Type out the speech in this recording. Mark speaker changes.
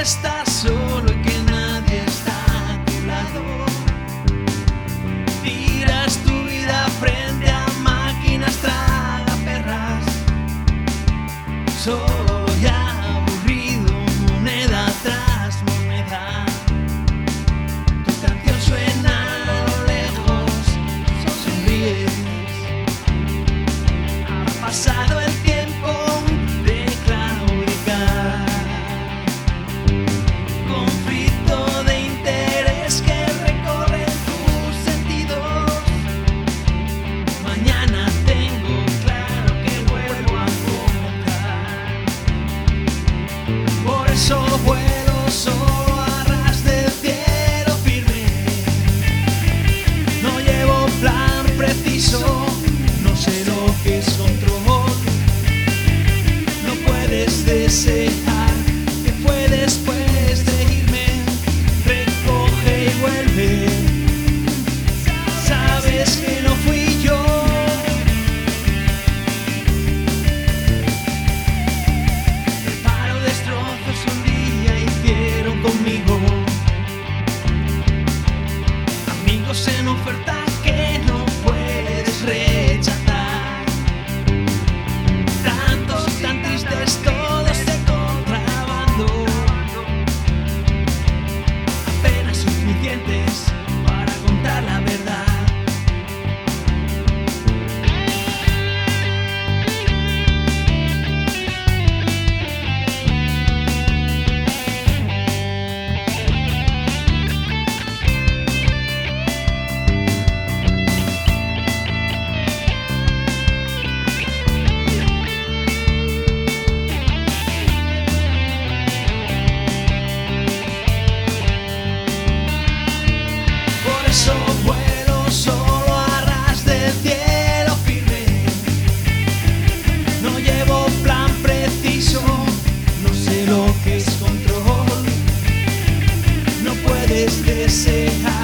Speaker 1: Estás solo y que nadie está a tu lado. Tiras tu vida frente a máquinas traga perras Puedo solo a ras del cielo firme. No llevo plan preciso, no sé lo que es control. No puedes desear.